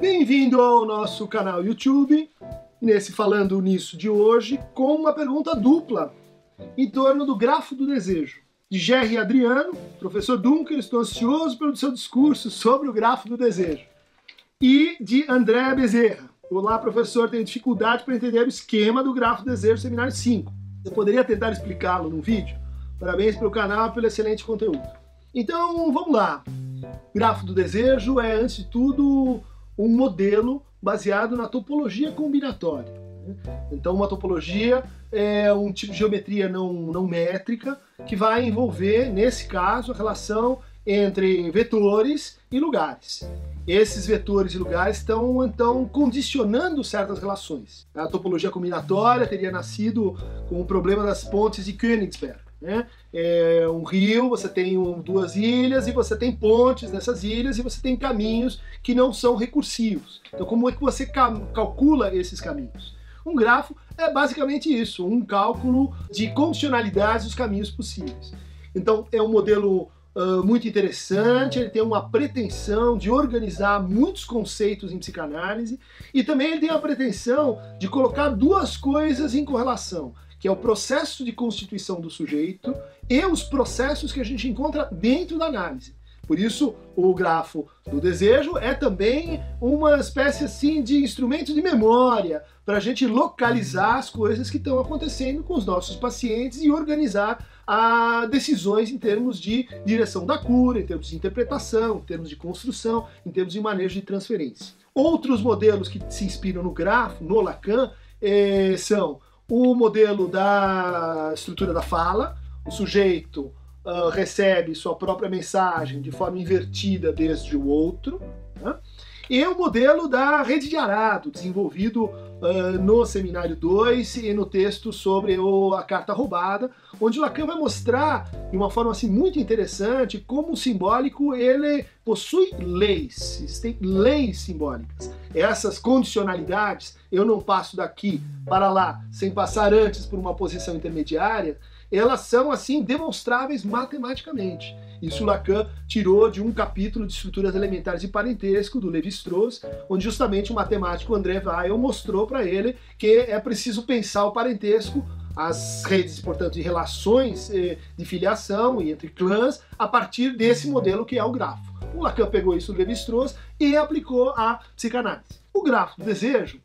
Bem-vindo ao nosso canal YouTube, nesse Falando Nisso de hoje, com uma pergunta dupla em torno do grafo do desejo. De Jerry Adriano, professor Dunker, estou ansioso pelo seu discurso sobre o grafo do desejo. E de André Bezerra. Olá, professor, tenho dificuldade para entender o esquema do grafo do desejo seminário 5. Eu poderia tentar explicá-lo num vídeo? Parabéns pelo canal e pelo excelente conteúdo. Então, vamos lá. O grafo do desejo é, antes de tudo, um modelo baseado na topologia combinatória. Né? Então, uma topologia é um tipo de geometria não, não métrica que vai envolver, nesse caso, a relação entre vetores e lugares. Esses vetores e lugares estão, então, condicionando certas relações. A topologia combinatória teria nascido com o problema das pontes de Königsberg. Né? É um rio, você tem um, duas ilhas e você tem pontes nessas ilhas e você tem caminhos que não são recursivos. Então, como é que você calcula esses caminhos? Um grafo é basicamente isso, um cálculo de condicionalidades dos caminhos possíveis. Então, é um modelo uh, muito interessante, ele tem uma pretensão de organizar muitos conceitos em psicanálise e também ele tem a pretensão de colocar duas coisas em correlação que é o processo de constituição do sujeito e os processos que a gente encontra dentro da análise. Por isso, o grafo do desejo é também uma espécie assim de instrumento de memória para a gente localizar as coisas que estão acontecendo com os nossos pacientes e organizar a decisões em termos de direção da cura, em termos de interpretação, em termos de construção, em termos de manejo de transferência. Outros modelos que se inspiram no grafo, no Lacan, eh, são o modelo da estrutura da fala, o sujeito uh, recebe sua própria mensagem de forma invertida desde o outro? E o modelo da rede de arado, desenvolvido uh, no seminário 2 e no texto sobre o, a carta roubada, onde Lacan vai mostrar de uma forma assim muito interessante como o simbólico ele possui leis, existem leis simbólicas. Essas condicionalidades, eu não passo daqui para lá sem passar antes por uma posição intermediária, elas são assim demonstráveis matematicamente. Isso Lacan tirou de um capítulo de estruturas elementares de parentesco do Levi-Strauss, onde justamente o matemático André Weil mostrou para ele que é preciso pensar o parentesco as redes, portanto, de relações eh, de filiação e entre clãs a partir desse modelo que é o grafo. O Lacan pegou isso do Levi-Strauss e aplicou à psicanálise. O grafo do desejo,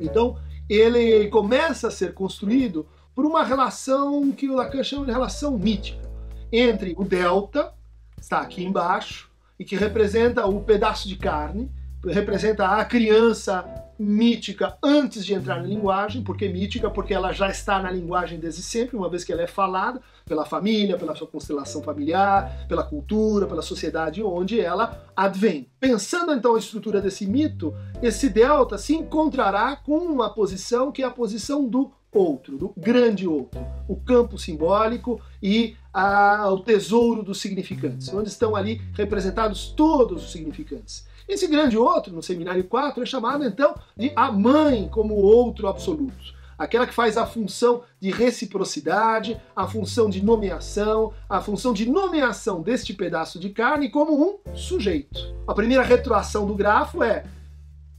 então, ele começa a ser construído por uma relação que o Lacan chama de relação mítica entre o delta, está aqui embaixo, e que representa o pedaço de carne, representa a criança mítica antes de entrar na linguagem, porque mítica porque ela já está na linguagem desde sempre, uma vez que ela é falada pela família, pela sua constelação familiar, pela cultura, pela sociedade onde ela advém. Pensando então a estrutura desse mito, esse delta se encontrará com uma posição que é a posição do outro, do grande outro, o campo simbólico e a, o tesouro dos significantes, onde estão ali representados todos os significantes. Esse grande outro, no seminário 4, é chamado então de a mãe como outro absoluto. Aquela que faz a função de reciprocidade, a função de nomeação, a função de nomeação deste pedaço de carne como um sujeito. A primeira retroação do grafo é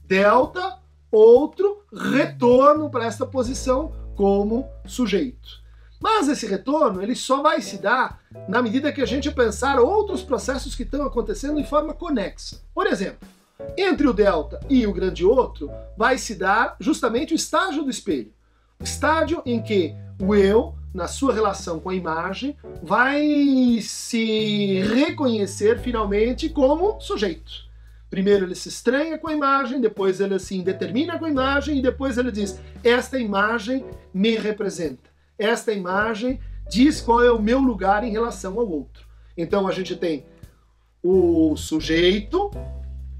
delta, outro, retorno para esta posição como sujeito. Mas esse retorno ele só vai se dar na medida que a gente pensar outros processos que estão acontecendo em forma conexa. Por exemplo, entre o delta e o grande outro vai se dar justamente o estágio do espelho. O estágio em que o eu, na sua relação com a imagem, vai se reconhecer finalmente como sujeito. Primeiro ele se estranha com a imagem, depois ele se indetermina com a imagem e depois ele diz: Esta imagem me representa. Esta imagem diz qual é o meu lugar em relação ao outro. Então a gente tem o sujeito,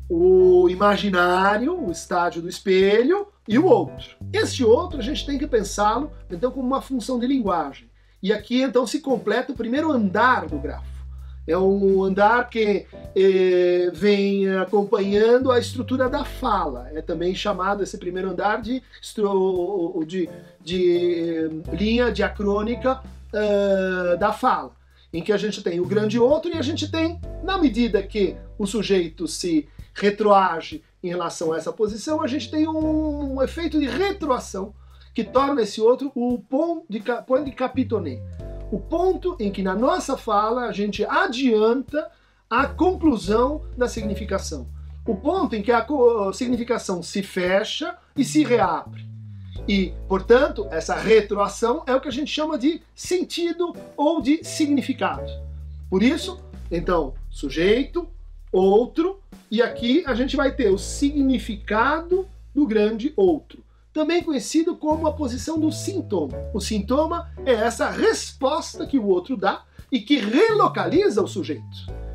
o imaginário, o estádio do espelho e o outro. Este outro a gente tem que pensá-lo então como uma função de linguagem. E aqui então se completa o primeiro andar do grafo. É um andar que eh, vem acompanhando a estrutura da fala. É também chamado esse primeiro andar de, de, de linha diacrônica uh, da fala, em que a gente tem o grande outro e a gente tem, na medida que o sujeito se retroage em relação a essa posição, a gente tem um, um efeito de retroação que torna esse outro o ponto de, point de. O ponto em que na nossa fala a gente adianta a conclusão da significação. O ponto em que a significação se fecha e se reabre. E, portanto, essa retroação é o que a gente chama de sentido ou de significado. Por isso, então, sujeito, outro, e aqui a gente vai ter o significado do grande outro, também conhecido como a posição do sintoma. O sintoma é essa resposta que o outro dá e que relocaliza o sujeito.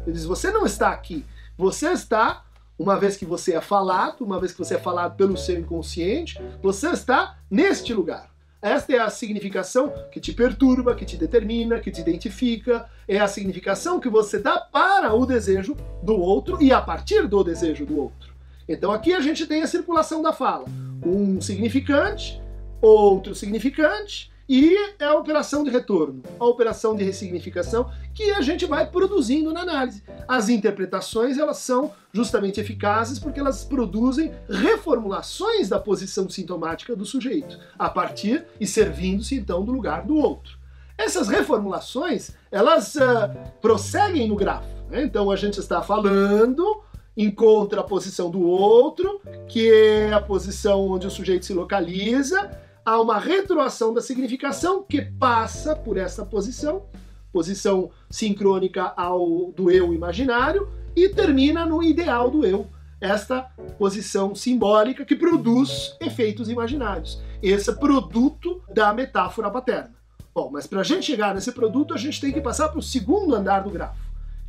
Ele diz: você não está aqui, você está, uma vez que você é falado, uma vez que você é falado pelo seu inconsciente, você está neste lugar. Esta é a significação que te perturba, que te determina, que te identifica, é a significação que você dá para o desejo do outro e a partir do desejo do outro. Então aqui a gente tem a circulação da fala. Um significante, outro significante, e é a operação de retorno, a operação de ressignificação que a gente vai produzindo na análise. As interpretações elas são justamente eficazes porque elas produzem reformulações da posição sintomática do sujeito, a partir e servindo-se então do lugar do outro. Essas reformulações elas uh, prosseguem no grafo. Né? Então a gente está falando encontra a posição do outro, que é a posição onde o sujeito se localiza, há uma retroação da significação que passa por essa posição, posição sincrônica ao do eu imaginário, e termina no ideal do eu, esta posição simbólica que produz efeitos imaginários. Esse produto da metáfora paterna. Bom, mas para a gente chegar nesse produto, a gente tem que passar para o segundo andar do grafo.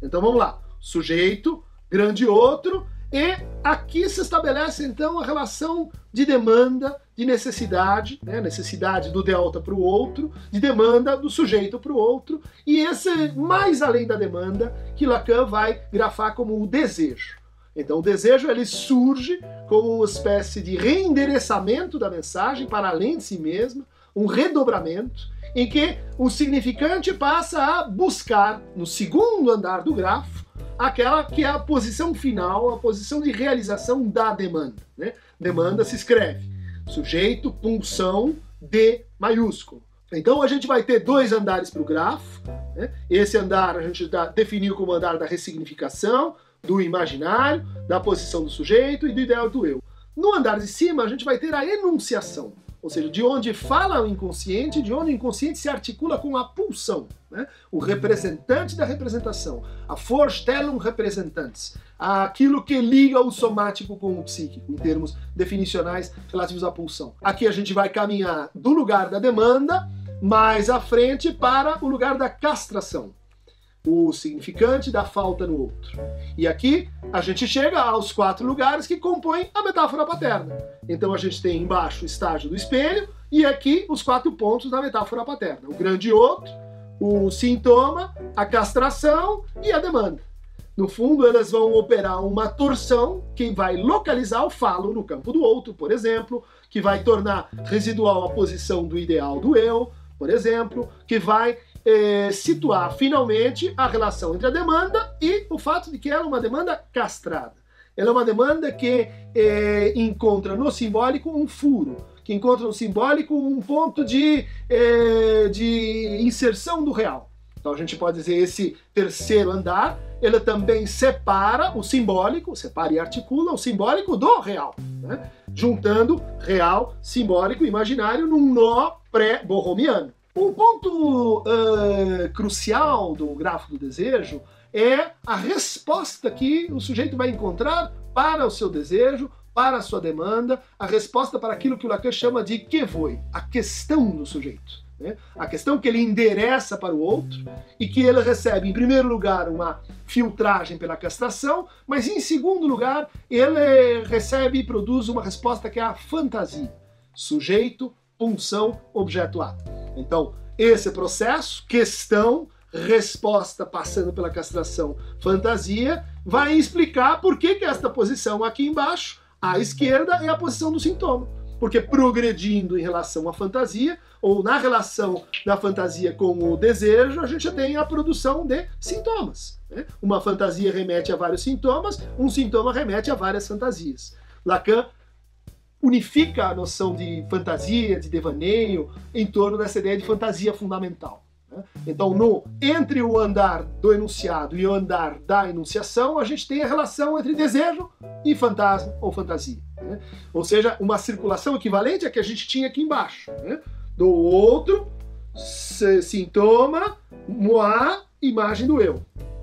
Então vamos lá. Sujeito, grande outro, e aqui se estabelece então a relação de demanda, de necessidade, né? necessidade do delta para o outro, de demanda do sujeito para o outro, e esse mais além da demanda que Lacan vai grafar como o desejo. Então o desejo ele surge como uma espécie de reendereçamento da mensagem para além de si mesma, um redobramento, em que o significante passa a buscar no segundo andar do grafo aquela que é a posição final, a posição de realização da demanda. Né? Demanda se escreve sujeito, punção, D maiúsculo. Então a gente vai ter dois andares para o grafo. Né? Esse andar a gente definiu como andar da ressignificação, do imaginário, da posição do sujeito e do ideal do eu. No andar de cima a gente vai ter a enunciação ou seja, de onde fala o inconsciente, de onde o inconsciente se articula com a pulsão, né? o representante da representação, a Vorstellung representantes, aquilo que liga o somático com o psíquico, em termos definicionais relativos à pulsão. Aqui a gente vai caminhar do lugar da demanda mais à frente para o lugar da castração o significante da falta no outro. E aqui a gente chega aos quatro lugares que compõem a metáfora paterna. Então a gente tem embaixo o estágio do espelho e aqui os quatro pontos da metáfora paterna: o grande outro, o sintoma, a castração e a demanda. No fundo, elas vão operar uma torção que vai localizar o falo no campo do outro, por exemplo, que vai tornar residual a posição do ideal do eu, por exemplo, que vai é, situar finalmente a relação entre a demanda e o fato de que ela é uma demanda castrada. Ela é uma demanda que é, encontra no simbólico um furo, que encontra no simbólico um ponto de, é, de inserção do real. Então a gente pode dizer esse terceiro andar, ele também separa o simbólico, separa e articula o simbólico do real, né? juntando real, simbólico e imaginário num nó pré-borromiano. Um ponto uh, crucial do grafo do desejo é a resposta que o sujeito vai encontrar para o seu desejo, para a sua demanda, a resposta para aquilo que o Lacan chama de que foi, a questão do sujeito. Né? A questão que ele endereça para o outro e que ele recebe, em primeiro lugar, uma filtragem pela castração, mas em segundo lugar, ele recebe e produz uma resposta que é a fantasia. Sujeito, punção, objeto A. Então, esse processo, questão, resposta passando pela castração, fantasia, vai explicar por que, que esta posição aqui embaixo, à esquerda, é a posição do sintoma. Porque progredindo em relação à fantasia, ou na relação da fantasia com o desejo, a gente tem a produção de sintomas. Né? Uma fantasia remete a vários sintomas, um sintoma remete a várias fantasias. Lacan unifica a noção de fantasia, de devaneio, em torno dessa ideia de fantasia fundamental. Né? Então, no, entre o andar do enunciado e o andar da enunciação, a gente tem a relação entre desejo e fantasma ou fantasia. Né? Ou seja, uma circulação equivalente à que a gente tinha aqui embaixo. Né? Do outro, sintoma, moi, imagem do eu.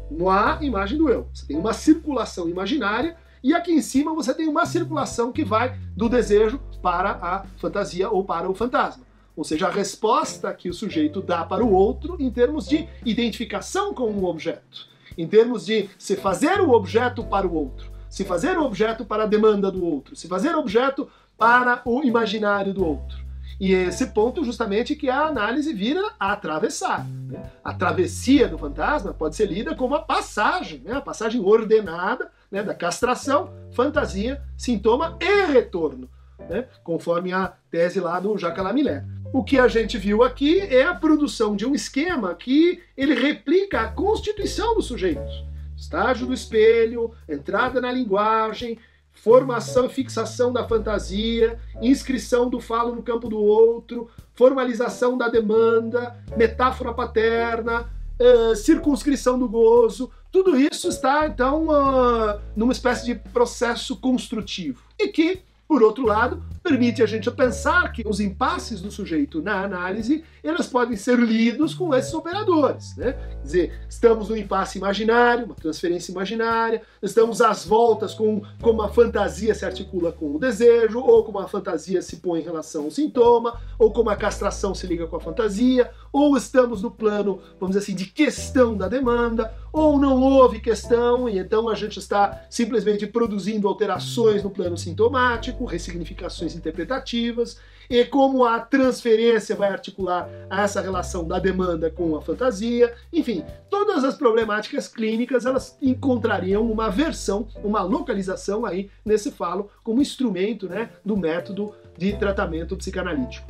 Moi, imagem do eu. Você tem uma circulação imaginária e aqui em cima você tem uma circulação que vai do desejo para a fantasia ou para o fantasma. Ou seja, a resposta que o sujeito dá para o outro em termos de identificação com o objeto, em termos de se fazer o objeto para o outro, se fazer o objeto para a demanda do outro, se fazer o objeto para o imaginário do outro. E esse ponto justamente que a análise vira a atravessar. Né? A travessia do fantasma pode ser lida como a passagem, né? a passagem ordenada né? da castração, fantasia, sintoma e retorno, né? conforme a tese lá do Jacques Lamillet. O que a gente viu aqui é a produção de um esquema que ele replica a constituição do sujeito. Estágio do espelho, entrada na linguagem, formação e fixação da fantasia, inscrição do falo no campo do outro, formalização da demanda, metáfora paterna, uh, circunscrição do gozo, tudo isso está então uh, numa espécie de processo construtivo. E que por outro lado, permite a gente pensar que os impasses do sujeito na análise, eles podem ser lidos com esses operadores. Né? Quer dizer, estamos no impasse imaginário, uma transferência imaginária, estamos às voltas com como a fantasia se articula com o desejo, ou como a fantasia se põe em relação ao sintoma, ou como a castração se liga com a fantasia, ou estamos no plano, vamos dizer assim, de questão da demanda, ou não houve questão e então a gente está simplesmente produzindo alterações no plano sintomático, ressignificações interpretativas, e como a transferência vai articular essa relação da demanda com a fantasia, enfim, todas as problemáticas clínicas elas encontrariam uma versão, uma localização aí nesse falo como instrumento né, do método de tratamento psicanalítico.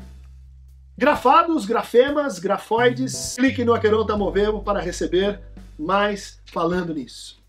Grafados, grafemas, grafoides, clique no Aqueronta Movemo para receber mais falando nisso.